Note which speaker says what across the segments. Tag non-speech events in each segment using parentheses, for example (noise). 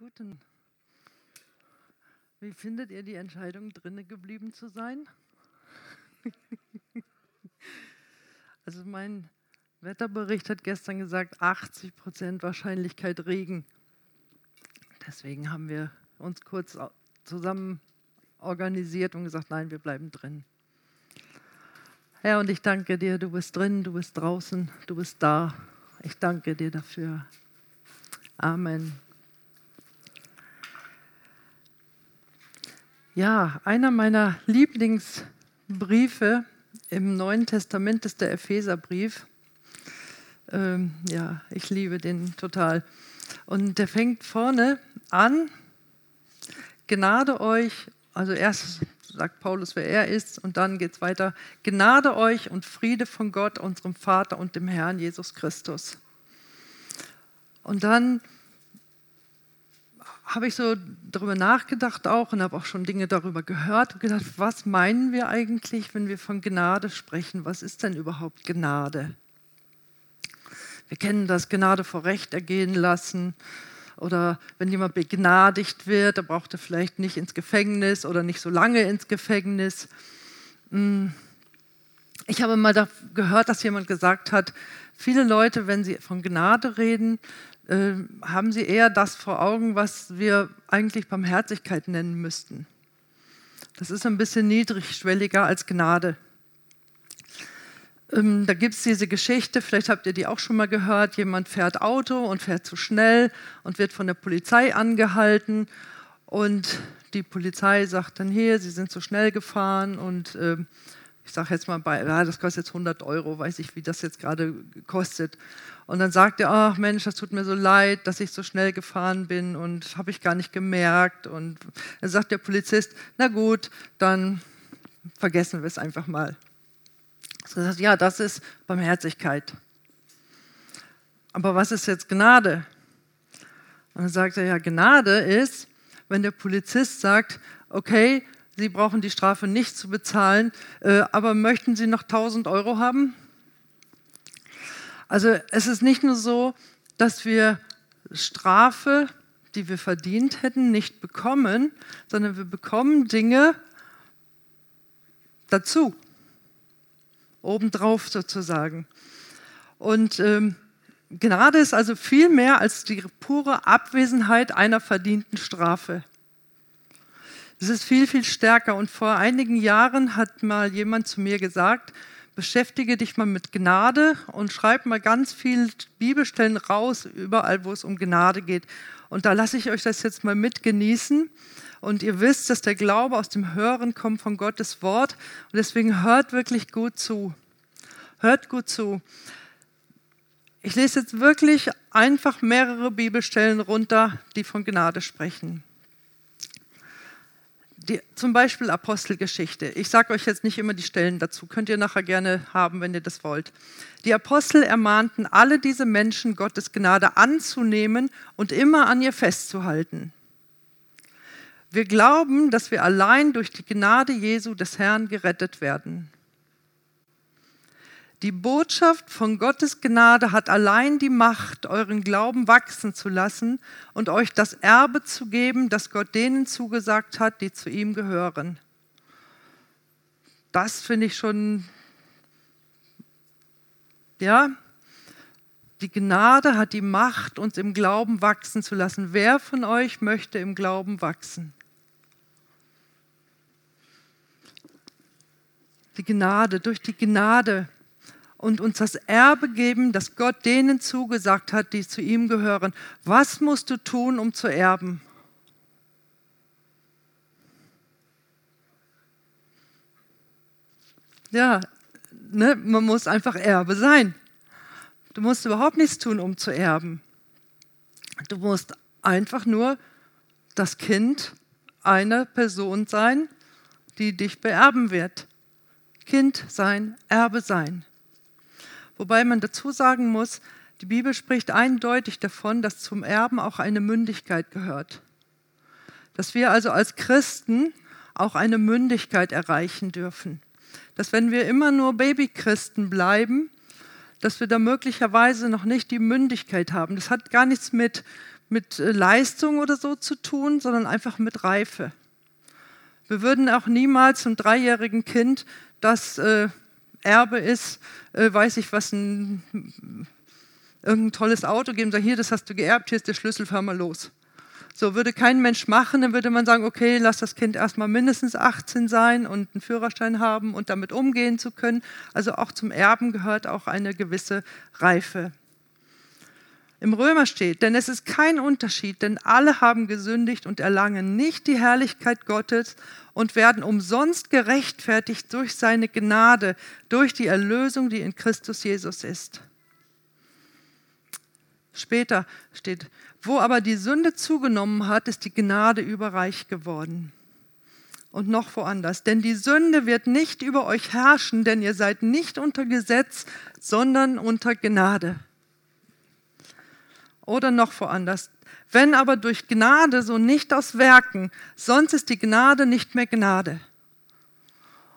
Speaker 1: Guten. Wie findet ihr die Entscheidung, drinnen geblieben zu sein? (laughs) also mein Wetterbericht hat gestern gesagt, 80 Prozent Wahrscheinlichkeit Regen. Deswegen haben wir uns kurz zusammen organisiert und gesagt, nein, wir bleiben drin. Herr, und ich danke dir, du bist drin, du bist draußen, du bist da. Ich danke dir dafür. Amen. Ja, einer meiner Lieblingsbriefe im Neuen Testament ist der Epheserbrief. Ähm, ja, ich liebe den total. Und der fängt vorne an, Gnade euch, also erst sagt Paulus, wer er ist, und dann geht es weiter, Gnade euch und Friede von Gott, unserem Vater und dem Herrn Jesus Christus. Und dann habe ich so darüber nachgedacht auch und habe auch schon Dinge darüber gehört und gedacht, was meinen wir eigentlich, wenn wir von Gnade sprechen? Was ist denn überhaupt Gnade? Wir kennen das Gnade vor Recht ergehen lassen. Oder wenn jemand begnadigt wird, da braucht er vielleicht nicht ins Gefängnis oder nicht so lange ins Gefängnis. Hm. Ich habe mal gehört, dass jemand gesagt hat, viele Leute, wenn sie von Gnade reden, äh, haben sie eher das vor Augen, was wir eigentlich Barmherzigkeit nennen müssten. Das ist ein bisschen niedrigschwelliger als Gnade. Ähm, da gibt es diese Geschichte, vielleicht habt ihr die auch schon mal gehört, jemand fährt Auto und fährt zu schnell und wird von der Polizei angehalten und die Polizei sagt dann hier, Sie sind zu schnell gefahren und äh, ich sage jetzt mal, bei, ja, das kostet jetzt 100 Euro, weiß ich, wie das jetzt gerade kostet. Und dann sagt er, ach Mensch, das tut mir so leid, dass ich so schnell gefahren bin und habe ich gar nicht gemerkt. Und dann sagt der Polizist, na gut, dann vergessen wir es einfach mal. So ja, das ist Barmherzigkeit. Aber was ist jetzt Gnade? Und dann sagt er, ja, Gnade ist, wenn der Polizist sagt, okay, Sie brauchen die Strafe nicht zu bezahlen, äh, aber möchten Sie noch 1000 Euro haben? Also es ist nicht nur so, dass wir Strafe, die wir verdient hätten, nicht bekommen, sondern wir bekommen Dinge dazu, obendrauf sozusagen. Und ähm, Gnade ist also viel mehr als die pure Abwesenheit einer verdienten Strafe. Es ist viel, viel stärker. Und vor einigen Jahren hat mal jemand zu mir gesagt, beschäftige dich mal mit Gnade und schreib mal ganz viele Bibelstellen raus, überall, wo es um Gnade geht. Und da lasse ich euch das jetzt mal mitgenießen. Und ihr wisst, dass der Glaube aus dem Hören kommt von Gottes Wort. Und deswegen hört wirklich gut zu. Hört gut zu. Ich lese jetzt wirklich einfach mehrere Bibelstellen runter, die von Gnade sprechen. Die, zum Beispiel Apostelgeschichte. Ich sage euch jetzt nicht immer die Stellen dazu, könnt ihr nachher gerne haben, wenn ihr das wollt. Die Apostel ermahnten alle diese Menschen, Gottes Gnade anzunehmen und immer an ihr festzuhalten. Wir glauben, dass wir allein durch die Gnade Jesu des Herrn gerettet werden. Die Botschaft von Gottes Gnade hat allein die Macht, euren Glauben wachsen zu lassen und euch das Erbe zu geben, das Gott denen zugesagt hat, die zu ihm gehören. Das finde ich schon, ja, die Gnade hat die Macht, uns im Glauben wachsen zu lassen. Wer von euch möchte im Glauben wachsen? Die Gnade, durch die Gnade und uns das Erbe geben, das Gott denen zugesagt hat, die zu ihm gehören. Was musst du tun, um zu erben? Ja, ne, man muss einfach Erbe sein. Du musst überhaupt nichts tun, um zu erben. Du musst einfach nur das Kind einer Person sein, die dich beerben wird. Kind sein, Erbe sein. Wobei man dazu sagen muss, die Bibel spricht eindeutig davon, dass zum Erben auch eine Mündigkeit gehört. Dass wir also als Christen auch eine Mündigkeit erreichen dürfen. Dass wenn wir immer nur Babychristen bleiben, dass wir da möglicherweise noch nicht die Mündigkeit haben. Das hat gar nichts mit mit äh, Leistung oder so zu tun, sondern einfach mit Reife. Wir würden auch niemals einem dreijährigen Kind, das äh, Erbe ist, äh, weiß ich was, ein, irgendein tolles Auto geben, sagen, hier, das hast du geerbt, hier ist der Schlüssel, fahr mal los. So würde kein Mensch machen, dann würde man sagen, okay, lass das Kind erstmal mindestens 18 sein und einen Führerschein haben und damit umgehen zu können. Also auch zum Erben gehört auch eine gewisse Reife. Im Römer steht, denn es ist kein Unterschied, denn alle haben gesündigt und erlangen nicht die Herrlichkeit Gottes und werden umsonst gerechtfertigt durch seine Gnade, durch die Erlösung, die in Christus Jesus ist. Später steht, wo aber die Sünde zugenommen hat, ist die Gnade überreich geworden. Und noch woanders, denn die Sünde wird nicht über euch herrschen, denn ihr seid nicht unter Gesetz, sondern unter Gnade. Oder noch woanders, wenn aber durch Gnade, so nicht aus Werken, sonst ist die Gnade nicht mehr Gnade.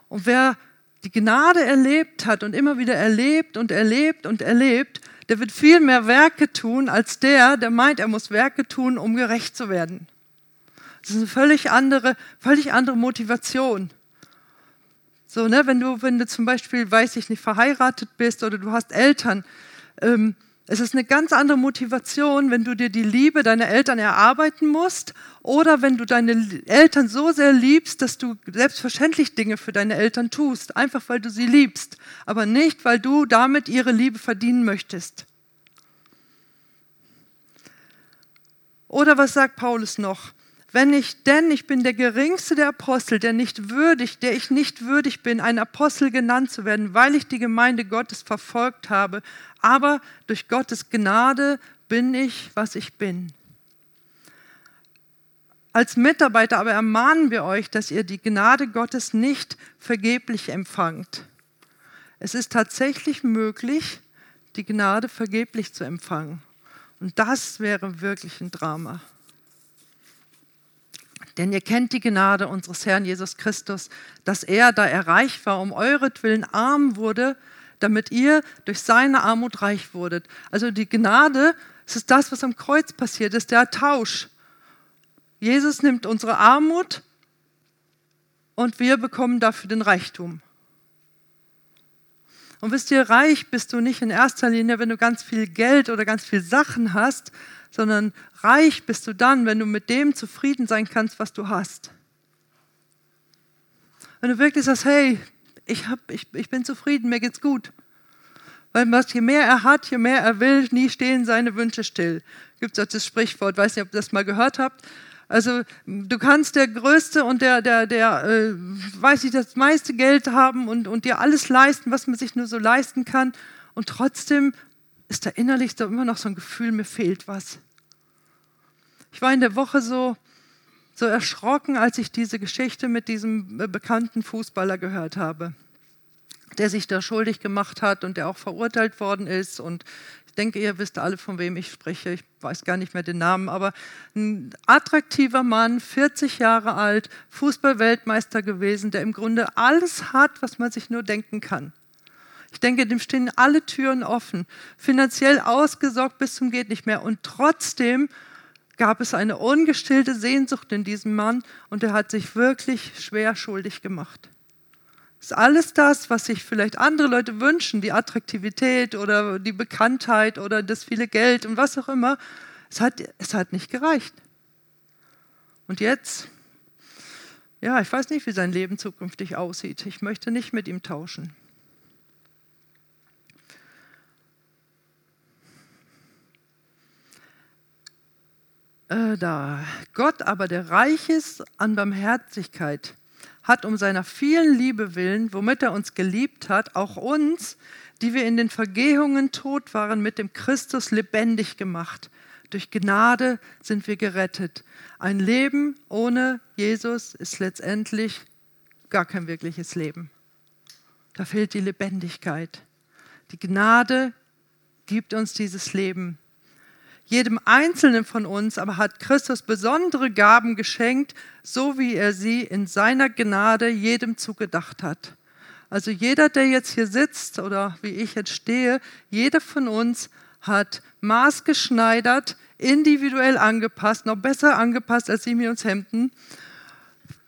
Speaker 1: Und wer die Gnade erlebt hat und immer wieder erlebt und erlebt und erlebt, der wird viel mehr Werke tun als der, der meint, er muss Werke tun, um gerecht zu werden. Das ist eine völlig andere, völlig andere Motivation. So, ne, wenn du, wenn du zum Beispiel, weiß ich nicht, verheiratet bist oder du hast Eltern, ähm, es ist eine ganz andere Motivation, wenn du dir die Liebe deiner Eltern erarbeiten musst oder wenn du deine Eltern so sehr liebst, dass du selbstverständlich Dinge für deine Eltern tust, einfach weil du sie liebst, aber nicht, weil du damit ihre Liebe verdienen möchtest. Oder was sagt Paulus noch? Wenn ich, denn ich bin der geringste der Apostel, der nicht würdig, der ich nicht würdig bin, ein Apostel genannt zu werden, weil ich die Gemeinde Gottes verfolgt habe, aber durch Gottes Gnade bin ich, was ich bin. Als Mitarbeiter aber ermahnen wir euch, dass ihr die Gnade Gottes nicht vergeblich empfangt. Es ist tatsächlich möglich, die Gnade vergeblich zu empfangen. Und das wäre wirklich ein Drama. Denn ihr kennt die Gnade unseres Herrn Jesus Christus, dass er, da er reich war, um euretwillen arm wurde, damit ihr durch seine Armut reich wurdet. Also die Gnade, es ist das, was am Kreuz passiert ist, der Tausch. Jesus nimmt unsere Armut und wir bekommen dafür den Reichtum. Und wisst ihr, reich bist du nicht in erster Linie, wenn du ganz viel Geld oder ganz viel Sachen hast, sondern reich bist du dann, wenn du mit dem zufrieden sein kannst, was du hast. Wenn du wirklich sagst, hey, ich, hab, ich, ich bin zufrieden, mir geht's gut. Weil was, je mehr er hat, je mehr er will, nie stehen seine Wünsche still. Gibt es das Sprichwort, weiß nicht, ob ihr das mal gehört habt. Also du kannst der Größte und der, der, der äh, weiß ich, das meiste Geld haben und, und dir alles leisten, was man sich nur so leisten kann. Und trotzdem ist da innerlich so immer noch so ein Gefühl, mir fehlt was. Ich war in der Woche so, so erschrocken, als ich diese Geschichte mit diesem äh, bekannten Fußballer gehört habe, der sich da schuldig gemacht hat und der auch verurteilt worden ist. Und ich denke, ihr wisst alle, von wem ich spreche. Ich weiß gar nicht mehr den Namen, aber ein attraktiver Mann, 40 Jahre alt, Fußballweltmeister gewesen, der im Grunde alles hat, was man sich nur denken kann. Ich denke, dem stehen alle Türen offen, finanziell ausgesorgt bis zum geht nicht mehr. Und trotzdem gab es eine ungestillte Sehnsucht in diesem Mann und er hat sich wirklich schwer schuldig gemacht. Das ist alles das, was sich vielleicht andere Leute wünschen, die Attraktivität oder die Bekanntheit oder das viele Geld und was auch immer. Es hat, es hat nicht gereicht. Und jetzt, ja, ich weiß nicht, wie sein Leben zukünftig aussieht. Ich möchte nicht mit ihm tauschen. Äh, da. Gott aber, der reich ist an Barmherzigkeit, hat um seiner vielen Liebe willen, womit er uns geliebt hat, auch uns, die wir in den Vergehungen tot waren, mit dem Christus lebendig gemacht. Durch Gnade sind wir gerettet. Ein Leben ohne Jesus ist letztendlich gar kein wirkliches Leben. Da fehlt die Lebendigkeit. Die Gnade gibt uns dieses Leben. Jedem Einzelnen von uns aber hat Christus besondere Gaben geschenkt, so wie er sie in seiner Gnade jedem zugedacht hat. Also jeder, der jetzt hier sitzt oder wie ich jetzt stehe, jeder von uns hat maßgeschneidert, individuell angepasst, noch besser angepasst als uns Hemden,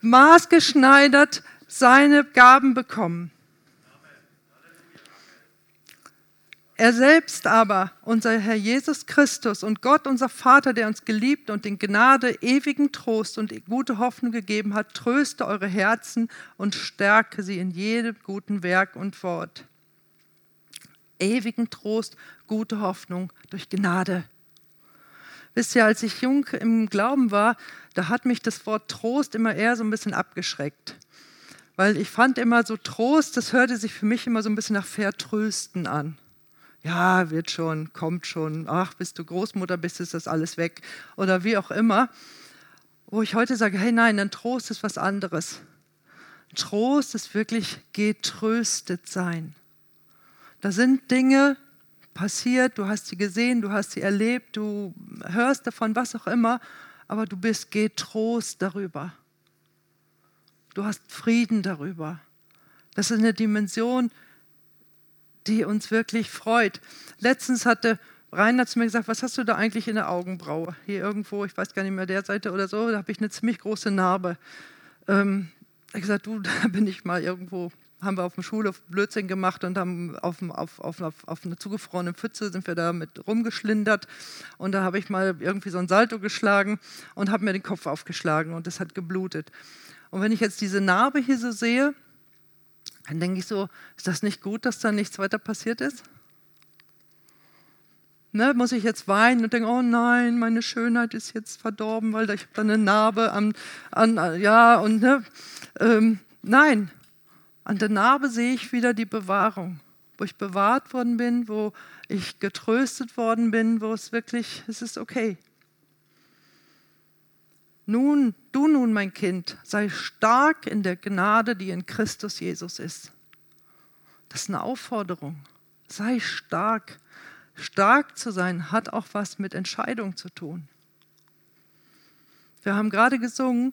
Speaker 1: maßgeschneidert seine Gaben bekommen. Er selbst aber, unser Herr Jesus Christus und Gott, unser Vater, der uns geliebt und in Gnade ewigen Trost und gute Hoffnung gegeben hat, tröste eure Herzen und stärke sie in jedem guten Werk und Wort. Ewigen Trost, gute Hoffnung durch Gnade. Wisst ihr, als ich jung im Glauben war, da hat mich das Wort Trost immer eher so ein bisschen abgeschreckt. Weil ich fand immer so Trost, das hörte sich für mich immer so ein bisschen nach Vertrösten an ja, wird schon, kommt schon, ach, bist du Großmutter, bist ist das alles weg oder wie auch immer. Wo ich heute sage, hey nein, ein Trost ist was anderes. Trost ist wirklich getröstet sein. Da sind Dinge passiert, du hast sie gesehen, du hast sie erlebt, du hörst davon, was auch immer, aber du bist getrost darüber. Du hast Frieden darüber. Das ist eine Dimension, die uns wirklich freut. Letztens hatte Rainer zu mir gesagt, was hast du da eigentlich in der Augenbraue? Hier irgendwo, ich weiß gar nicht mehr der Seite oder so, da habe ich eine ziemlich große Narbe. Ähm, ich gesagt, du, (laughs) da bin ich mal irgendwo, haben wir auf dem Schulhof Blödsinn gemacht und haben auf, auf, auf, auf eine zugefrorene Pfütze sind wir da mit rumgeschlindert und da habe ich mal irgendwie so ein Salto geschlagen und habe mir den Kopf aufgeschlagen und das hat geblutet. Und wenn ich jetzt diese Narbe hier so sehe, dann denke ich so, ist das nicht gut, dass da nichts weiter passiert ist? Ne, muss ich jetzt weinen und denken, oh nein, meine Schönheit ist jetzt verdorben, weil ich habe da eine Narbe an, an ja, und ne, ähm, nein, an der Narbe sehe ich wieder die Bewahrung, wo ich bewahrt worden bin, wo ich getröstet worden bin, wo es wirklich, es ist okay. Nun, du nun, mein Kind, sei stark in der Gnade, die in Christus Jesus ist. Das ist eine Aufforderung. Sei stark. Stark zu sein hat auch was mit Entscheidung zu tun. Wir haben gerade gesungen,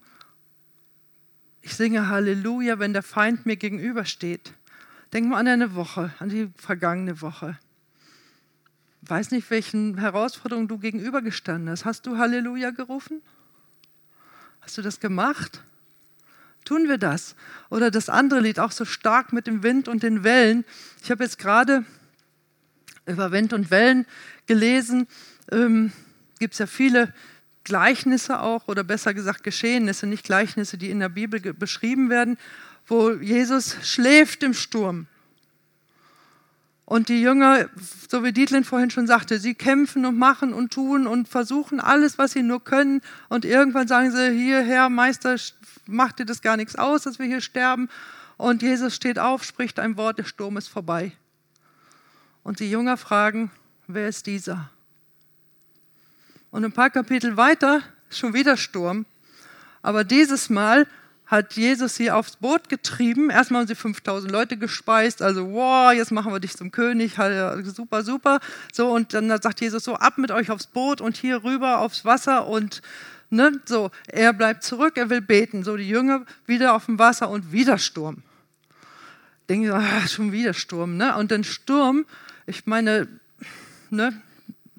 Speaker 1: ich singe Halleluja, wenn der Feind mir gegenübersteht. Denk mal an eine Woche, an die vergangene Woche. Ich weiß nicht, welchen Herausforderungen du gegenübergestanden hast. Hast du Halleluja gerufen? Hast du das gemacht? Tun wir das? Oder das andere Lied, auch so stark mit dem Wind und den Wellen. Ich habe jetzt gerade über Wind und Wellen gelesen. Ähm, Gibt es ja viele Gleichnisse auch, oder besser gesagt Geschehnisse, nicht Gleichnisse, die in der Bibel beschrieben werden, wo Jesus schläft im Sturm. Und die Jünger, so wie Dietlin vorhin schon sagte, sie kämpfen und machen und tun und versuchen alles, was sie nur können. Und irgendwann sagen sie, hierher, Meister, macht dir das gar nichts aus, dass wir hier sterben. Und Jesus steht auf, spricht ein Wort, der Sturm ist vorbei. Und die Jünger fragen, wer ist dieser? Und ein paar Kapitel weiter, schon wieder Sturm. Aber dieses Mal hat Jesus sie aufs Boot getrieben. Erstmal haben sie 5000 Leute gespeist, also wow, jetzt machen wir dich zum König, super, super. So und dann sagt Jesus so ab mit euch aufs Boot und hier rüber aufs Wasser und ne, so. Er bleibt zurück, er will beten. So die Jünger wieder auf dem Wasser und wieder Sturm. Denke ich, ach, schon wieder Sturm, ne? Und dann Sturm, ich meine, ne,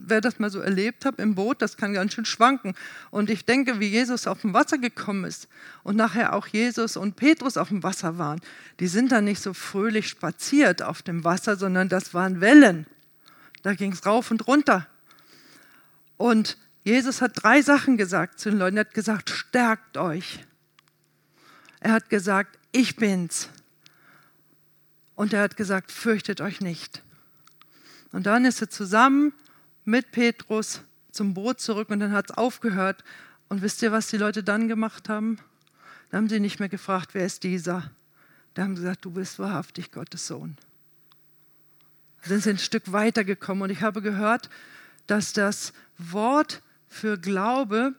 Speaker 1: wer das mal so erlebt hat im Boot, das kann ganz schön schwanken. Und ich denke, wie Jesus auf dem Wasser gekommen ist und nachher auch Jesus und Petrus auf dem Wasser waren, die sind da nicht so fröhlich spaziert auf dem Wasser, sondern das waren Wellen. Da ging es rauf und runter. Und Jesus hat drei Sachen gesagt zu den Leuten. Er hat gesagt, stärkt euch. Er hat gesagt, ich bin's. Und er hat gesagt, fürchtet euch nicht. Und dann ist er zusammen mit Petrus zum Boot zurück und dann hat es aufgehört. Und wisst ihr, was die Leute dann gemacht haben? Da haben sie nicht mehr gefragt, wer ist dieser? Da haben sie gesagt, du bist wahrhaftig Gottes Sohn. Da sind sie ein Stück weitergekommen und ich habe gehört, dass das Wort für Glaube,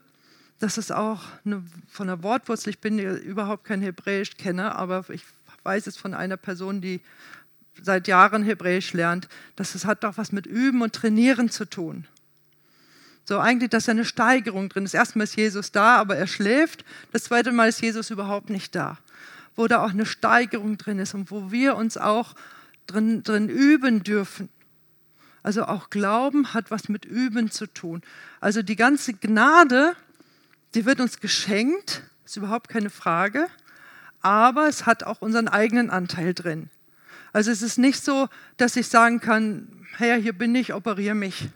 Speaker 1: dass es auch eine, von der Wortwurzel, ich bin überhaupt kein Hebräisch-Kenner, aber ich weiß es von einer Person, die seit Jahren Hebräisch lernt, dass es hat doch was mit Üben und Trainieren zu tun. So eigentlich, dass eine Steigerung drin ist. Erstmal ist Jesus da, aber er schläft. Das zweite Mal ist Jesus überhaupt nicht da. Wo da auch eine Steigerung drin ist und wo wir uns auch drin, drin üben dürfen. Also auch Glauben hat was mit Üben zu tun. Also die ganze Gnade, die wird uns geschenkt, ist überhaupt keine Frage, aber es hat auch unseren eigenen Anteil drin. Also es ist nicht so, dass ich sagen kann, Herr, hier bin ich, operiere mich.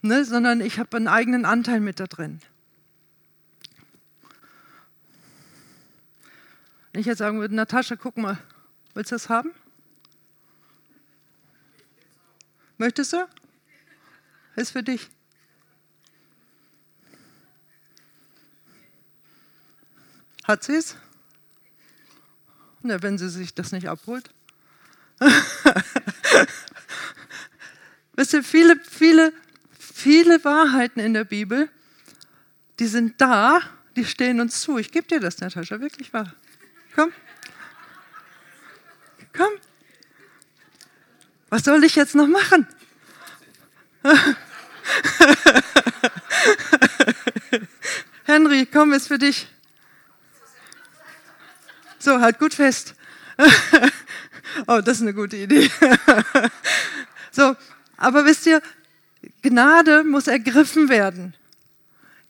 Speaker 1: Ne, sondern ich habe einen eigenen Anteil mit da drin. Wenn ich jetzt sagen würde, Natascha, guck mal, willst du das haben? Möchtest du? Ist für dich. Hat sie es? Na, wenn sie sich das nicht abholt. (laughs) Wisst ihr, viele, viele, viele Wahrheiten in der Bibel, die sind da, die stehen uns zu. Ich gebe dir das, Natascha, wirklich wahr. Komm. Komm. Was soll ich jetzt noch machen? (laughs) Henry, komm, ist für dich. So, halt gut fest. (laughs) oh, das ist eine gute Idee. (laughs) so, aber wisst ihr, Gnade muss ergriffen werden.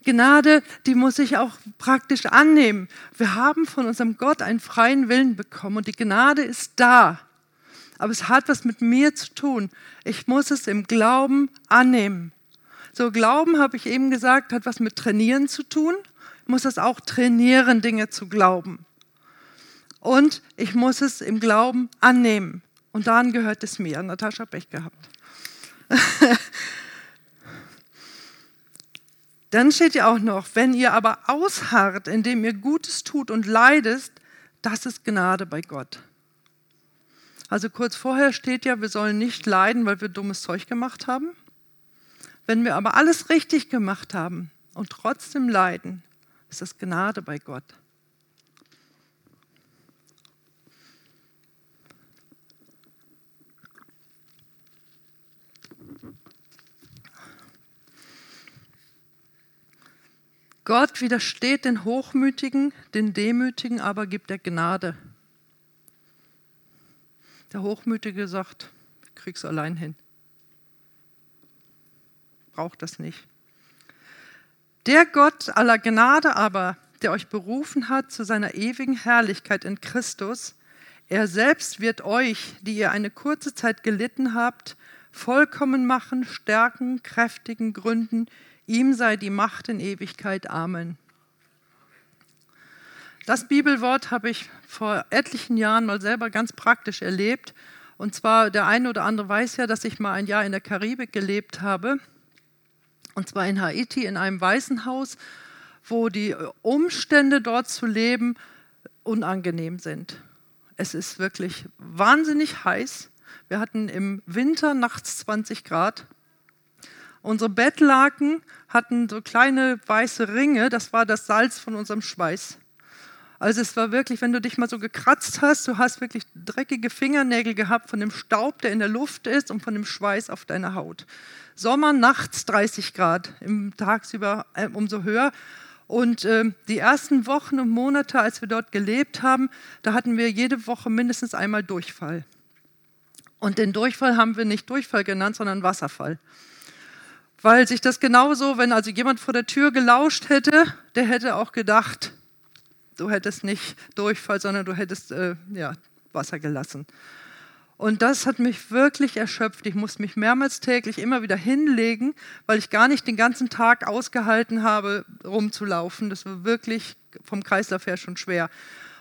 Speaker 1: Gnade, die muss ich auch praktisch annehmen. Wir haben von unserem Gott einen freien Willen bekommen und die Gnade ist da aber es hat was mit mir zu tun. Ich muss es im Glauben annehmen. So, Glauben, habe ich eben gesagt, hat was mit Trainieren zu tun. Ich muss es auch trainieren, Dinge zu glauben. Und ich muss es im Glauben annehmen. Und daran gehört es mir. Natascha Pech gehabt. (laughs) Dann steht ja auch noch, wenn ihr aber ausharrt, indem ihr Gutes tut und leidest, das ist Gnade bei Gott. Also kurz vorher steht ja, wir sollen nicht leiden, weil wir dummes Zeug gemacht haben. Wenn wir aber alles richtig gemacht haben und trotzdem leiden, ist das Gnade bei Gott. Gott widersteht den Hochmütigen, den Demütigen aber gibt er Gnade. Der Hochmütige sagt, krieg's allein hin. Braucht das nicht. Der Gott aller Gnade aber, der euch berufen hat zu seiner ewigen Herrlichkeit in Christus, er selbst wird euch, die ihr eine kurze Zeit gelitten habt, vollkommen machen, stärken, kräftigen, gründen. Ihm sei die Macht in Ewigkeit. Amen. Das Bibelwort habe ich vor etlichen Jahren mal selber ganz praktisch erlebt. Und zwar, der eine oder andere weiß ja, dass ich mal ein Jahr in der Karibik gelebt habe. Und zwar in Haiti in einem Waisenhaus, wo die Umstände dort zu leben unangenehm sind. Es ist wirklich wahnsinnig heiß. Wir hatten im Winter nachts 20 Grad. Unsere Bettlaken hatten so kleine weiße Ringe, das war das Salz von unserem Schweiß. Also es war wirklich, wenn du dich mal so gekratzt hast, du hast wirklich dreckige Fingernägel gehabt von dem Staub, der in der Luft ist und von dem Schweiß auf deiner Haut. Sommer, nachts 30 Grad, im tagsüber äh, umso höher. Und äh, die ersten Wochen und Monate, als wir dort gelebt haben, da hatten wir jede Woche mindestens einmal Durchfall. Und den Durchfall haben wir nicht Durchfall genannt, sondern Wasserfall. Weil sich das genauso, wenn also jemand vor der Tür gelauscht hätte, der hätte auch gedacht, du hättest nicht Durchfall, sondern du hättest äh, ja, Wasser gelassen. Und das hat mich wirklich erschöpft. Ich musste mich mehrmals täglich immer wieder hinlegen, weil ich gar nicht den ganzen Tag ausgehalten habe, rumzulaufen. Das war wirklich vom Kreislauf her schon schwer.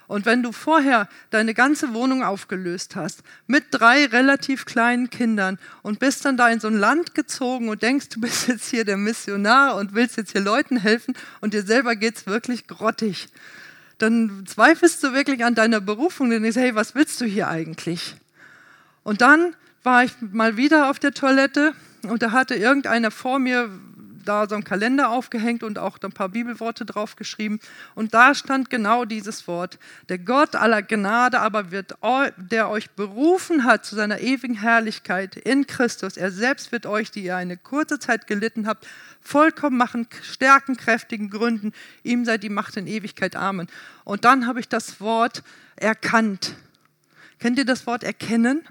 Speaker 1: Und wenn du vorher deine ganze Wohnung aufgelöst hast, mit drei relativ kleinen Kindern und bist dann da in so ein Land gezogen und denkst, du bist jetzt hier der Missionar und willst jetzt hier Leuten helfen und dir selber geht es wirklich grottig, dann zweifelst du wirklich an deiner Berufung und denkst, hey, was willst du hier eigentlich? Und dann war ich mal wieder auf der Toilette und da hatte irgendeiner vor mir da so einen Kalender aufgehängt und auch ein paar Bibelworte draufgeschrieben. Und da stand genau dieses Wort. Der Gott aller Gnade aber wird, der euch berufen hat zu seiner ewigen Herrlichkeit in Christus, er selbst wird euch, die ihr eine kurze Zeit gelitten habt, vollkommen machen, stärken, kräftigen Gründen. Ihm sei die Macht in Ewigkeit. Amen. Und dann habe ich das Wort erkannt. Kennt ihr das Wort erkennen?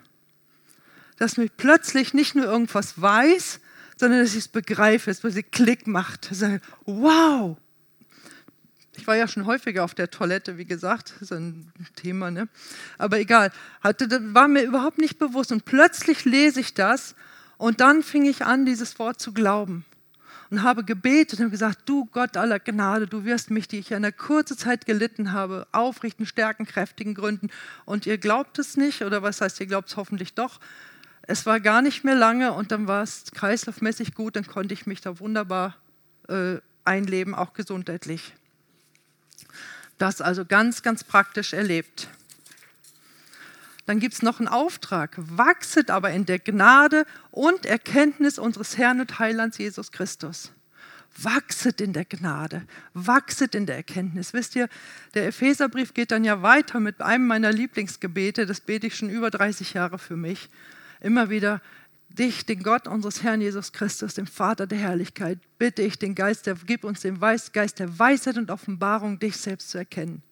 Speaker 1: dass mich plötzlich nicht nur irgendwas weiß, sondern dass ich es begreife, dass es Klick macht. Sage, wow! Ich war ja schon häufiger auf der Toilette, wie gesagt, ist ein Thema, ne? aber egal. Hatte, war mir überhaupt nicht bewusst. Und plötzlich lese ich das und dann fing ich an, dieses Wort zu glauben und habe gebetet und gesagt, du Gott aller Gnade, du wirst mich, die ich in einer kurzen Zeit gelitten habe, aufrichten, stärken, kräftigen Gründen. Und ihr glaubt es nicht, oder was heißt, ihr glaubt es hoffentlich doch. Es war gar nicht mehr lange und dann war es kreislaufmäßig gut, dann konnte ich mich da wunderbar äh, einleben, auch gesundheitlich. Das also ganz, ganz praktisch erlebt. Dann gibt es noch einen Auftrag. Wachset aber in der Gnade und Erkenntnis unseres Herrn und Heilands Jesus Christus. Wachset in der Gnade, wachset in der Erkenntnis. Wisst ihr, der Epheserbrief geht dann ja weiter mit einem meiner Lieblingsgebete, das bete ich schon über 30 Jahre für mich. Immer wieder, dich, den Gott unseres Herrn Jesus Christus, dem Vater der Herrlichkeit, bitte ich den Geist, der, gib uns den Geist der Weisheit und Offenbarung, dich selbst zu erkennen.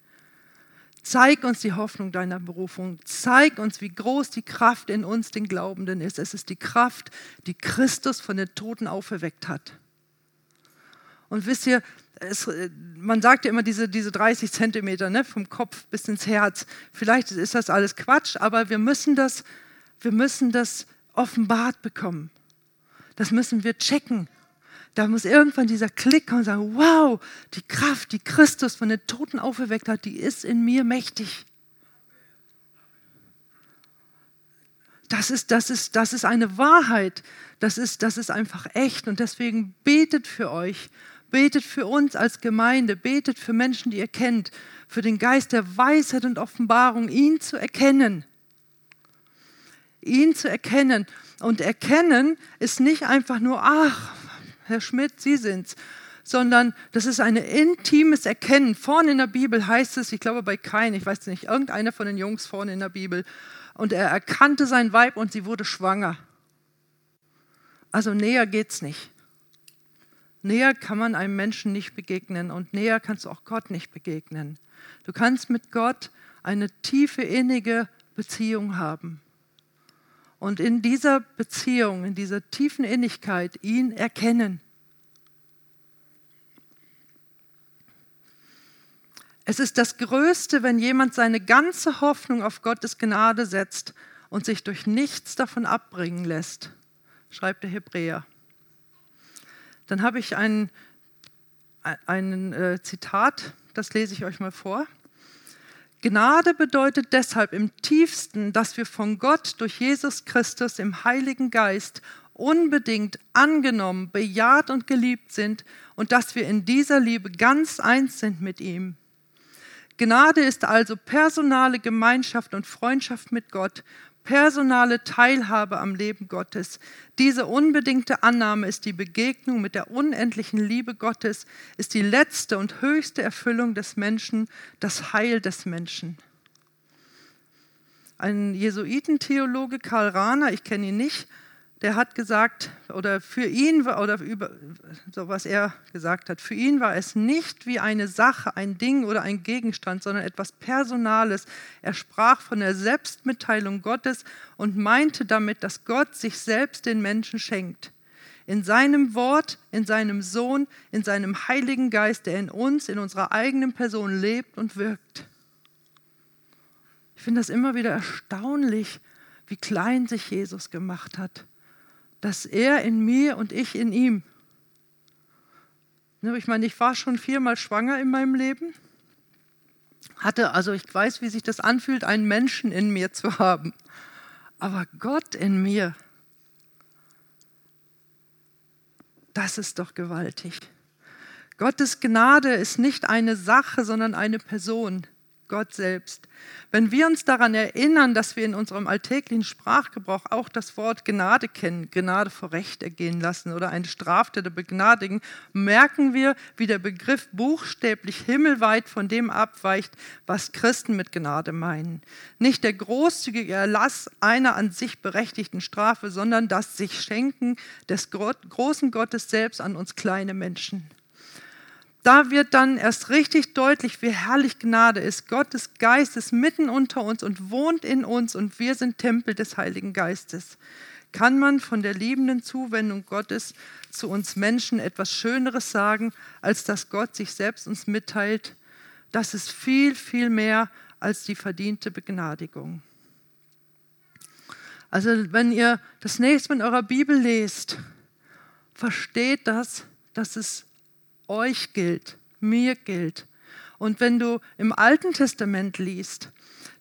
Speaker 1: Zeig uns die Hoffnung deiner Berufung. Zeig uns, wie groß die Kraft in uns, den Glaubenden, ist. Es ist die Kraft, die Christus von den Toten auferweckt hat. Und wisst ihr, es, man sagt ja immer diese, diese 30 Zentimeter ne, vom Kopf bis ins Herz. Vielleicht ist das alles Quatsch, aber wir müssen das, wir müssen das offenbart bekommen. Das müssen wir checken. Da muss irgendwann dieser Klick kommen und sagen, wow, die Kraft, die Christus von den Toten auferweckt hat, die ist in mir mächtig. Das ist, das ist, das ist eine Wahrheit. Das ist, das ist einfach echt. Und deswegen betet für euch. Betet für uns als Gemeinde. Betet für Menschen, die ihr kennt. Für den Geist der Weisheit und Offenbarung, ihn zu erkennen. Ihn zu erkennen. Und erkennen ist nicht einfach nur, ach, Herr Schmidt, Sie sind's, sondern das ist ein intimes Erkennen. Vorne in der Bibel heißt es, ich glaube bei Kain, ich weiß nicht, irgendeiner von den Jungs vorne in der Bibel, und er erkannte sein Weib und sie wurde schwanger. Also näher geht's nicht. Näher kann man einem Menschen nicht begegnen und näher kannst du auch Gott nicht begegnen. Du kannst mit Gott eine tiefe, innige Beziehung haben und in dieser Beziehung, in dieser tiefen Innigkeit ihn erkennen. Es ist das Größte, wenn jemand seine ganze Hoffnung auf Gottes Gnade setzt und sich durch nichts davon abbringen lässt, schreibt der Hebräer. Dann habe ich ein, ein äh, Zitat, das lese ich euch mal vor. Gnade bedeutet deshalb im tiefsten, dass wir von Gott durch Jesus Christus im Heiligen Geist unbedingt angenommen, bejaht und geliebt sind und dass wir in dieser Liebe ganz eins sind mit ihm. Gnade ist also personale Gemeinschaft und Freundschaft mit Gott personale Teilhabe am Leben Gottes. Diese unbedingte Annahme ist die Begegnung mit der unendlichen Liebe Gottes, ist die letzte und höchste Erfüllung des Menschen, das Heil des Menschen. Ein Jesuitentheologe, Karl Rahner, ich kenne ihn nicht, der hat gesagt, oder für ihn, oder über, so was er gesagt hat, für ihn war es nicht wie eine Sache, ein Ding oder ein Gegenstand, sondern etwas Personales. Er sprach von der Selbstmitteilung Gottes und meinte damit, dass Gott sich selbst den Menschen schenkt. In seinem Wort, in seinem Sohn, in seinem Heiligen Geist, der in uns, in unserer eigenen Person lebt und wirkt. Ich finde das immer wieder erstaunlich, wie klein sich Jesus gemacht hat dass er in mir und ich in ihm. Ne, ich meine, ich war schon viermal schwanger in meinem Leben. Hatte, also ich weiß, wie sich das anfühlt, einen Menschen in mir zu haben. Aber Gott in mir, das ist doch gewaltig. Gottes Gnade ist nicht eine Sache, sondern eine Person. Gott selbst. Wenn wir uns daran erinnern, dass wir in unserem alltäglichen Sprachgebrauch auch das Wort Gnade kennen, Gnade vor Recht ergehen lassen oder eine Straftäter begnadigen, merken wir, wie der Begriff buchstäblich himmelweit von dem abweicht, was Christen mit Gnade meinen. Nicht der großzügige Erlass einer an sich berechtigten Strafe, sondern das sich Schenken des großen Gottes selbst an uns kleine Menschen. Da wird dann erst richtig deutlich, wie herrlich Gnade ist. Gottes Geist ist mitten unter uns und wohnt in uns und wir sind Tempel des Heiligen Geistes. Kann man von der liebenden Zuwendung Gottes zu uns Menschen etwas Schöneres sagen, als dass Gott sich selbst uns mitteilt? Das ist viel, viel mehr als die verdiente Begnadigung. Also wenn ihr das nächste Mal in eurer Bibel lest, versteht das, dass es euch gilt, mir gilt. Und wenn du im Alten Testament liest,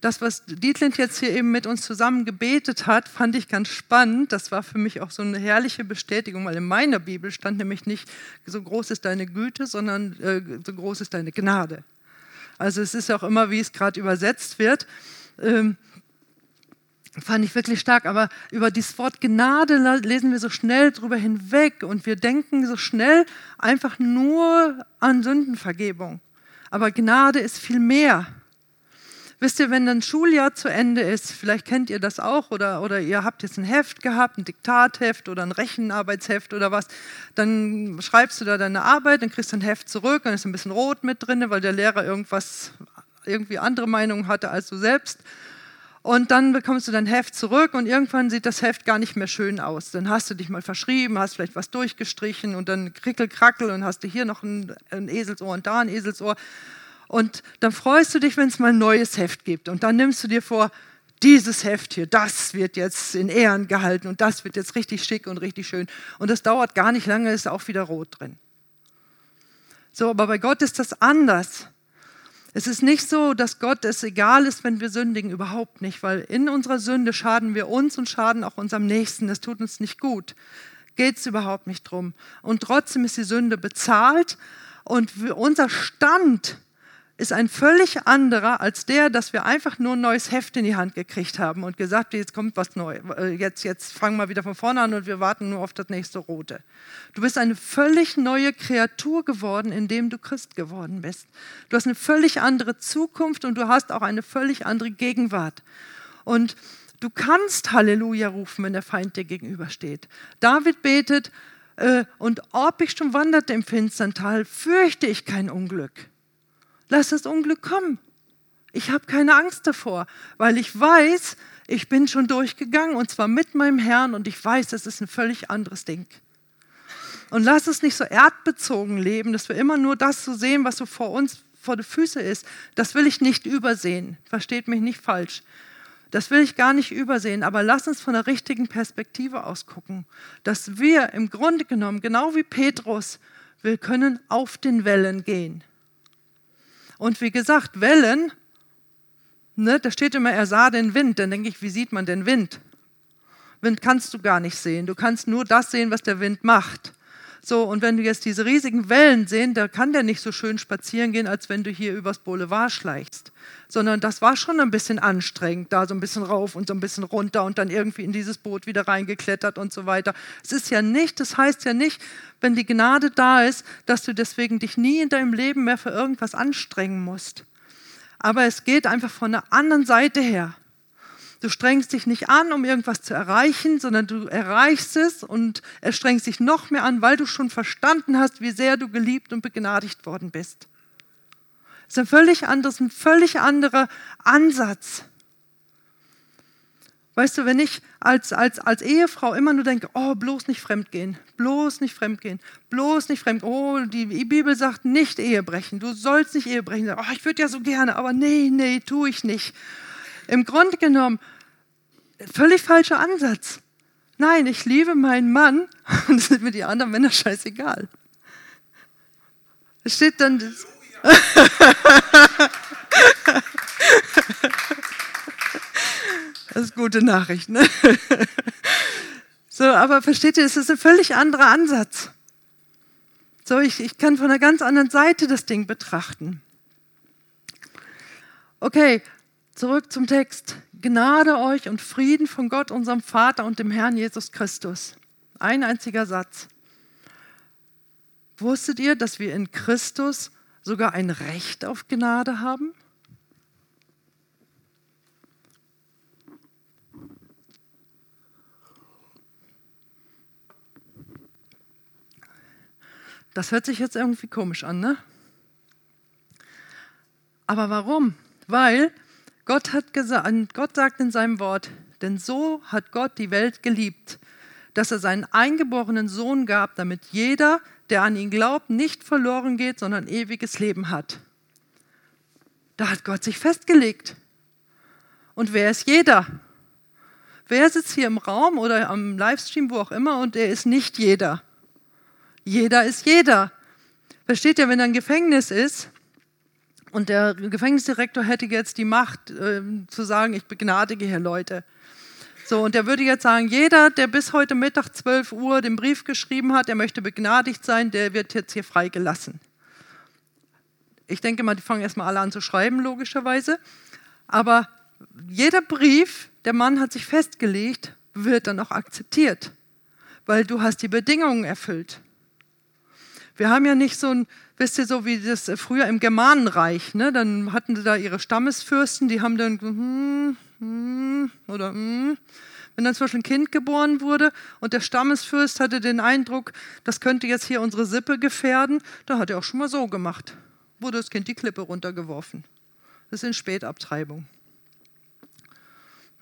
Speaker 1: das, was Dietlind jetzt hier eben mit uns zusammen gebetet hat, fand ich ganz spannend. Das war für mich auch so eine herrliche Bestätigung, weil in meiner Bibel stand nämlich nicht, so groß ist deine Güte, sondern äh, so groß ist deine Gnade. Also es ist auch immer, wie es gerade übersetzt wird. Ähm, fand ich wirklich stark. Aber über dieses Wort Gnade lesen wir so schnell drüber hinweg und wir denken so schnell einfach nur an Sündenvergebung. Aber Gnade ist viel mehr. Wisst ihr, wenn ein Schuljahr zu Ende ist, vielleicht kennt ihr das auch oder, oder ihr habt jetzt ein Heft gehabt, ein Diktatheft oder ein Rechenarbeitsheft oder was, dann schreibst du da deine Arbeit, dann kriegst du ein Heft zurück, dann ist ein bisschen rot mit drin, weil der Lehrer irgendwas, irgendwie andere Meinungen hatte als du selbst. Und dann bekommst du dein Heft zurück und irgendwann sieht das Heft gar nicht mehr schön aus. Dann hast du dich mal verschrieben, hast vielleicht was durchgestrichen und dann krickel, krackel und hast du hier noch ein, ein Eselsohr und da ein Eselsohr. Und dann freust du dich, wenn es mal ein neues Heft gibt. Und dann nimmst du dir vor, dieses Heft hier, das wird jetzt in Ehren gehalten und das wird jetzt richtig schick und richtig schön. Und das dauert gar nicht lange, ist auch wieder rot drin. So, aber bei Gott ist das anders. Es ist nicht so, dass Gott es egal ist, wenn wir sündigen, überhaupt nicht, weil in unserer Sünde schaden wir uns und schaden auch unserem Nächsten. Das tut uns nicht gut. Geht es überhaupt nicht drum. Und trotzdem ist die Sünde bezahlt und unser Stand ist ein völlig anderer als der, dass wir einfach nur ein neues Heft in die Hand gekriegt haben und gesagt, jetzt kommt was Neues. Äh, jetzt, jetzt fangen wir wieder von vorne an und wir warten nur auf das nächste Rote. Du bist eine völlig neue Kreatur geworden, indem du Christ geworden bist. Du hast eine völlig andere Zukunft und du hast auch eine völlig andere Gegenwart. Und du kannst Halleluja rufen, wenn der Feind dir gegenübersteht. David betet, äh, und ob ich schon wanderte im finstern Tal, fürchte ich kein Unglück Lass das Unglück kommen. Ich habe keine Angst davor, weil ich weiß, ich bin schon durchgegangen und zwar mit meinem Herrn und ich weiß, das ist ein völlig anderes Ding. Und lass es nicht so erdbezogen leben, dass wir immer nur das so sehen, was so vor uns vor den Füßen ist. Das will ich nicht übersehen. Versteht mich nicht falsch. Das will ich gar nicht übersehen, aber lass uns von der richtigen Perspektive aus gucken, dass wir im Grunde genommen, genau wie Petrus, wir können auf den Wellen gehen. Und wie gesagt, Wellen, ne, da steht immer, er sah den Wind. Dann denke ich, wie sieht man den Wind? Wind kannst du gar nicht sehen. Du kannst nur das sehen, was der Wind macht. So, und wenn du jetzt diese riesigen Wellen sehen, da kann der nicht so schön spazieren gehen, als wenn du hier übers Boulevard schleichst. Sondern das war schon ein bisschen anstrengend, da so ein bisschen rauf und so ein bisschen runter und dann irgendwie in dieses Boot wieder reingeklettert und so weiter. Es ist ja nicht, das heißt ja nicht, wenn die Gnade da ist, dass du deswegen dich nie in deinem Leben mehr für irgendwas anstrengen musst. Aber es geht einfach von der anderen Seite her. Du strengst dich nicht an, um irgendwas zu erreichen, sondern du erreichst es und er strengt dich noch mehr an, weil du schon verstanden hast, wie sehr du geliebt und begnadigt worden bist. Das ist ein völlig anderes, ein völlig anderer Ansatz. Weißt du, wenn ich als, als, als Ehefrau immer nur denke, oh, bloß nicht fremdgehen, bloß nicht fremdgehen, bloß nicht fremdgehen, oh, die Bibel sagt nicht Ehe brechen, du sollst nicht Ehe brechen, oh, ich würde ja so gerne, aber nee, nee, tue ich nicht. Im Grunde genommen Völlig falscher Ansatz. Nein, ich liebe meinen Mann (laughs) und es sind mir die anderen Männer scheißegal. Es steht dann. Das (laughs) ist gute Nachricht, ne? (laughs) So, aber versteht ihr, es ist ein völlig anderer Ansatz. So, ich, ich kann von einer ganz anderen Seite das Ding betrachten. Okay, zurück zum Text. Gnade euch und Frieden von Gott, unserem Vater und dem Herrn Jesus Christus. Ein einziger Satz. Wusstet ihr, dass wir in Christus sogar ein Recht auf Gnade haben? Das hört sich jetzt irgendwie komisch an, ne? Aber warum? Weil Gott, hat gesagt, Gott sagt in seinem Wort, denn so hat Gott die Welt geliebt, dass er seinen eingeborenen Sohn gab, damit jeder, der an ihn glaubt, nicht verloren geht, sondern ewiges Leben hat. Da hat Gott sich festgelegt. Und wer ist jeder? Wer sitzt hier im Raum oder am Livestream, wo auch immer, und er ist nicht jeder? Jeder ist jeder. Versteht ihr, wenn er ein Gefängnis ist und der Gefängnisdirektor hätte jetzt die Macht äh, zu sagen, ich begnadige hier Leute. So, und der würde jetzt sagen, jeder, der bis heute Mittag 12 Uhr den Brief geschrieben hat, der möchte begnadigt sein, der wird jetzt hier freigelassen. Ich denke mal, die fangen erstmal alle an zu schreiben, logischerweise. Aber jeder Brief, der Mann hat sich festgelegt, wird dann auch akzeptiert, weil du hast die Bedingungen erfüllt. Wir haben ja nicht so ein, wisst ihr, so wie das früher im Germanenreich, ne? dann hatten sie da ihre Stammesfürsten, die haben dann hm, hm, oder hm. Wenn dann zum Beispiel ein Kind geboren wurde und der Stammesfürst hatte den Eindruck, das könnte jetzt hier unsere Sippe gefährden, da hat er auch schon mal so gemacht. Wurde das Kind die Klippe runtergeworfen. Das ist in Spätabtreibung.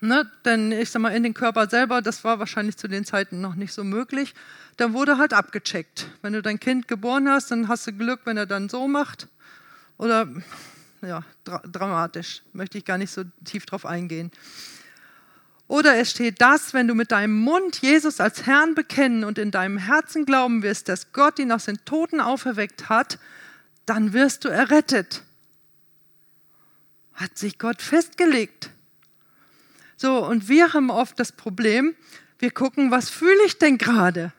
Speaker 1: Ne? Denn ich sag mal, in den Körper selber, das war wahrscheinlich zu den Zeiten noch nicht so möglich. Dann wurde halt abgecheckt. Wenn du dein Kind geboren hast, dann hast du Glück, wenn er dann so macht. Oder, ja, dra dramatisch. Möchte ich gar nicht so tief drauf eingehen. Oder es steht das, wenn du mit deinem Mund Jesus als Herrn bekennen und in deinem Herzen glauben wirst, dass Gott ihn aus den Toten auferweckt hat, dann wirst du errettet. Hat sich Gott festgelegt. So, und wir haben oft das Problem, wir gucken, was fühle ich denn gerade?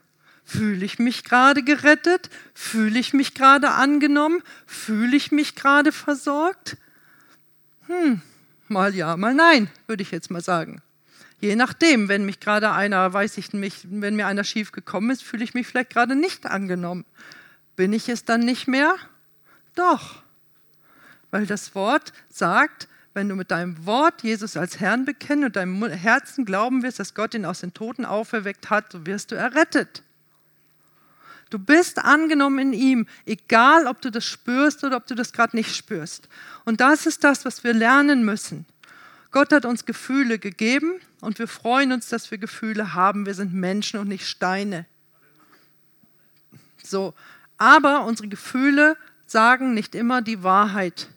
Speaker 1: Fühle ich mich gerade gerettet? Fühle ich mich gerade angenommen? Fühle ich mich gerade versorgt? Hm, mal ja, mal nein, würde ich jetzt mal sagen. Je nachdem, wenn mich gerade einer, weiß ich nicht, wenn mir einer schief gekommen ist, fühle ich mich vielleicht gerade nicht angenommen. Bin ich es dann nicht mehr? Doch. Weil das Wort sagt, wenn du mit deinem Wort Jesus als Herrn bekennen und deinem Herzen glauben wirst, dass Gott ihn aus den Toten auferweckt hat, so wirst du errettet. Du bist angenommen in ihm, egal ob du das spürst oder ob du das gerade nicht spürst. Und das ist das, was wir lernen müssen. Gott hat uns Gefühle gegeben und wir freuen uns, dass wir Gefühle haben. Wir sind Menschen und nicht Steine. So, aber unsere Gefühle sagen nicht immer die Wahrheit.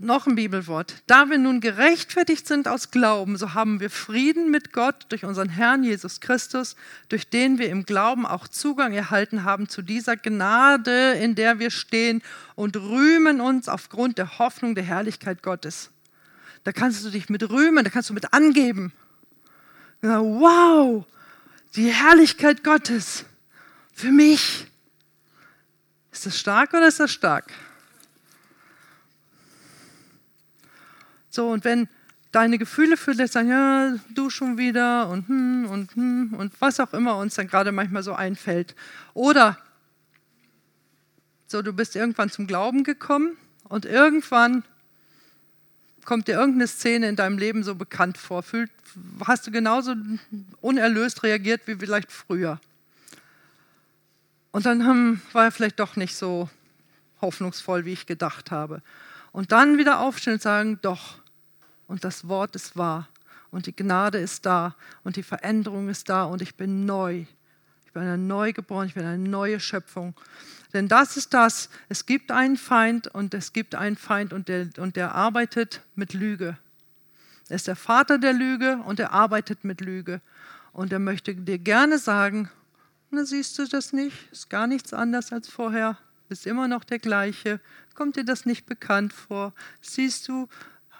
Speaker 1: Noch ein Bibelwort. Da wir nun gerechtfertigt sind aus Glauben, so haben wir Frieden mit Gott durch unseren Herrn Jesus Christus, durch den wir im Glauben auch Zugang erhalten haben zu dieser Gnade, in der wir stehen und rühmen uns aufgrund der Hoffnung der Herrlichkeit Gottes. Da kannst du dich mit rühmen, da kannst du mit angeben. Wow, die Herrlichkeit Gottes für mich. Ist das stark oder ist das stark? So, und wenn deine Gefühle für dich sagen, ja, du schon wieder und hm und hm und was auch immer uns dann gerade manchmal so einfällt. Oder so, du bist irgendwann zum Glauben gekommen und irgendwann kommt dir irgendeine Szene in deinem Leben so bekannt vor. Fühlt, hast du genauso unerlöst reagiert wie vielleicht früher. Und dann hm, war er vielleicht doch nicht so hoffnungsvoll, wie ich gedacht habe. Und dann wieder aufstehen und sagen, doch, und das Wort ist wahr und die Gnade ist da und die Veränderung ist da und ich bin neu. Ich bin eine Neugeboren, ich bin eine neue Schöpfung. Denn das ist das, es gibt einen Feind und es gibt einen Feind und der, und der arbeitet mit Lüge. Er ist der Vater der Lüge und er arbeitet mit Lüge. Und er möchte dir gerne sagen, na siehst du das nicht, ist gar nichts anders als vorher, ist immer noch der gleiche, kommt dir das nicht bekannt vor, siehst du,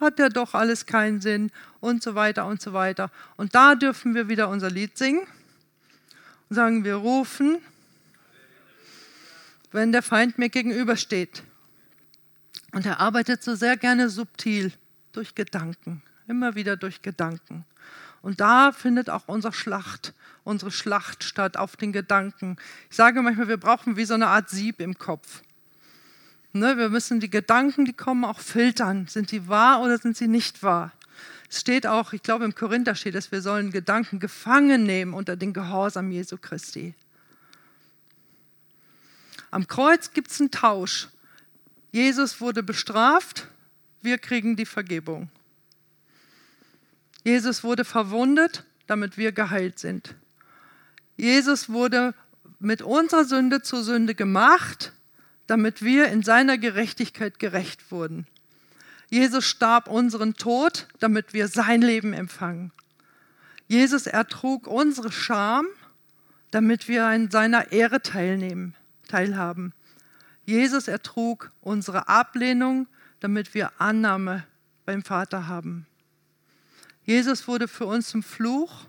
Speaker 1: hat ja doch alles keinen Sinn und so weiter und so weiter. Und da dürfen wir wieder unser Lied singen und sagen, wir rufen, wenn der Feind mir gegenübersteht. Und er arbeitet so sehr gerne subtil durch Gedanken, immer wieder durch Gedanken. Und da findet auch unsere Schlacht, unsere Schlacht statt auf den Gedanken. Ich sage manchmal, wir brauchen wie so eine Art Sieb im Kopf. Ne, wir müssen die Gedanken, die kommen, auch filtern. Sind die wahr oder sind sie nicht wahr? Es steht auch, ich glaube im Korinther steht es, wir sollen Gedanken gefangen nehmen unter den Gehorsam Jesu Christi. Am Kreuz gibt es einen Tausch. Jesus wurde bestraft, wir kriegen die Vergebung. Jesus wurde verwundet, damit wir geheilt sind. Jesus wurde mit unserer Sünde zur Sünde gemacht, damit wir in seiner Gerechtigkeit gerecht wurden. Jesus starb unseren Tod, damit wir sein Leben empfangen. Jesus ertrug unsere Scham, damit wir in seiner Ehre teilnehmen, teilhaben. Jesus ertrug unsere Ablehnung, damit wir Annahme beim Vater haben. Jesus wurde für uns zum Fluch,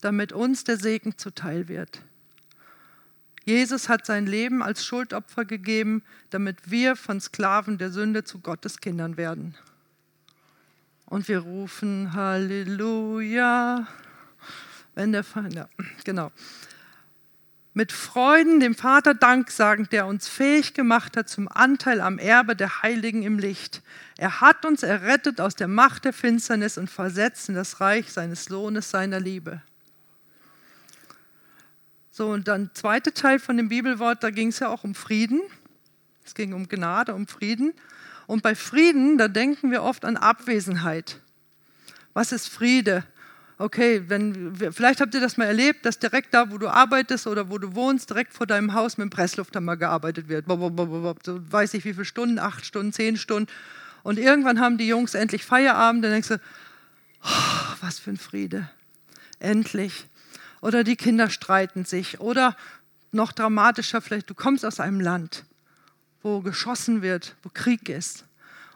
Speaker 1: damit uns der Segen zuteil wird. Jesus hat sein Leben als Schuldopfer gegeben, damit wir von Sklaven der Sünde zu Gottes Kindern werden. Und wir rufen Halleluja, wenn der Feind, ja, genau. Mit Freuden dem Vater Dank sagen, der uns fähig gemacht hat zum Anteil am Erbe der Heiligen im Licht. Er hat uns errettet aus der Macht der Finsternis und versetzt in das Reich seines Sohnes seiner Liebe. So, und dann zweite Teil von dem Bibelwort, da ging es ja auch um Frieden. Es ging um Gnade, um Frieden. Und bei Frieden, da denken wir oft an Abwesenheit. Was ist Friede? Okay, wenn, vielleicht habt ihr das mal erlebt, dass direkt da, wo du arbeitest oder wo du wohnst, direkt vor deinem Haus mit dem Presslufthammer gearbeitet wird. So weiß ich wie viele Stunden, acht Stunden, zehn Stunden. Und irgendwann haben die Jungs endlich Feierabend, dann denkst du, oh, was für ein Friede. Endlich oder die Kinder streiten sich oder noch dramatischer vielleicht, du kommst aus einem Land, wo geschossen wird, wo Krieg ist.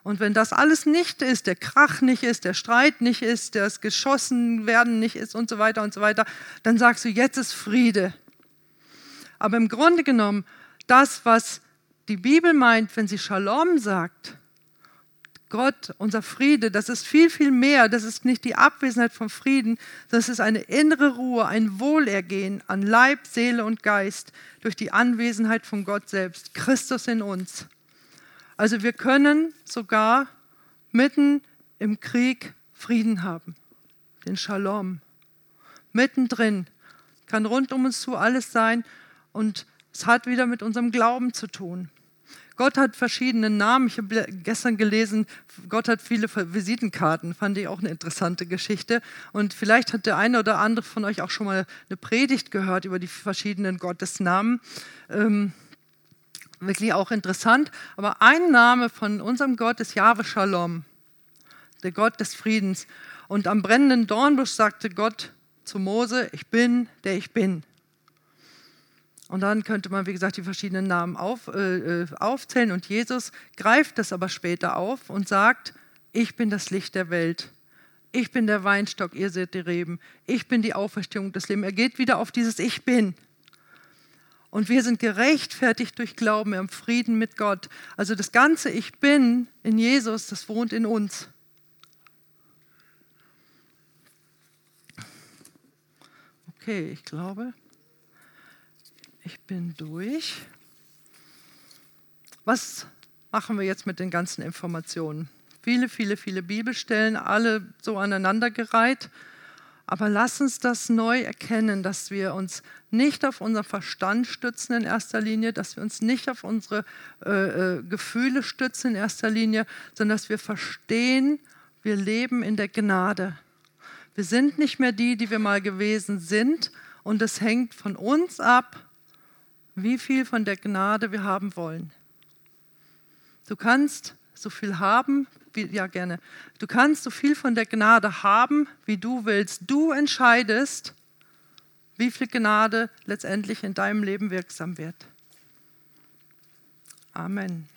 Speaker 1: Und wenn das alles nicht ist, der Krach nicht ist, der Streit nicht ist, das geschossen werden nicht ist und so weiter und so weiter, dann sagst du, jetzt ist Friede. Aber im Grunde genommen, das, was die Bibel meint, wenn sie Shalom sagt, Gott, unser Friede, das ist viel, viel mehr. Das ist nicht die Abwesenheit von Frieden, das ist eine innere Ruhe, ein Wohlergehen an Leib, Seele und Geist durch die Anwesenheit von Gott selbst, Christus in uns. Also wir können sogar mitten im Krieg Frieden haben, den Shalom. Mittendrin kann rund um uns zu alles sein und es hat wieder mit unserem Glauben zu tun. Gott hat verschiedene Namen. Ich habe gestern gelesen, Gott hat viele Visitenkarten. Fand ich auch eine interessante Geschichte. Und vielleicht hat der eine oder andere von euch auch schon mal eine Predigt gehört über die verschiedenen Gottesnamen. Ähm, wirklich auch interessant. Aber ein Name von unserem Gott ist Jahwe Shalom, der Gott des Friedens. Und am brennenden Dornbusch sagte Gott zu Mose, ich bin, der ich bin. Und dann könnte man, wie gesagt, die verschiedenen Namen auf, äh, äh, aufzählen. Und Jesus greift das aber später auf und sagt, ich bin das Licht der Welt. Ich bin der Weinstock, ihr seid die Reben. Ich bin die Auferstehung des Lebens. Er geht wieder auf dieses Ich bin. Und wir sind gerechtfertigt durch Glauben im Frieden mit Gott. Also das ganze Ich bin in Jesus, das wohnt in uns. Okay, ich glaube ich bin durch. Was machen wir jetzt mit den ganzen Informationen? Viele, viele, viele Bibelstellen, alle so aneinandergereiht. Aber lass uns das neu erkennen, dass wir uns nicht auf unseren Verstand stützen in erster Linie, dass wir uns nicht auf unsere äh, äh, Gefühle stützen in erster Linie, sondern dass wir verstehen, wir leben in der Gnade. Wir sind nicht mehr die, die wir mal gewesen sind und es hängt von uns ab, wie viel von der Gnade wir haben wollen. Du kannst so viel haben, wie, ja gerne, du kannst so viel von der Gnade haben, wie du willst. Du entscheidest, wie viel Gnade letztendlich in deinem Leben wirksam wird. Amen.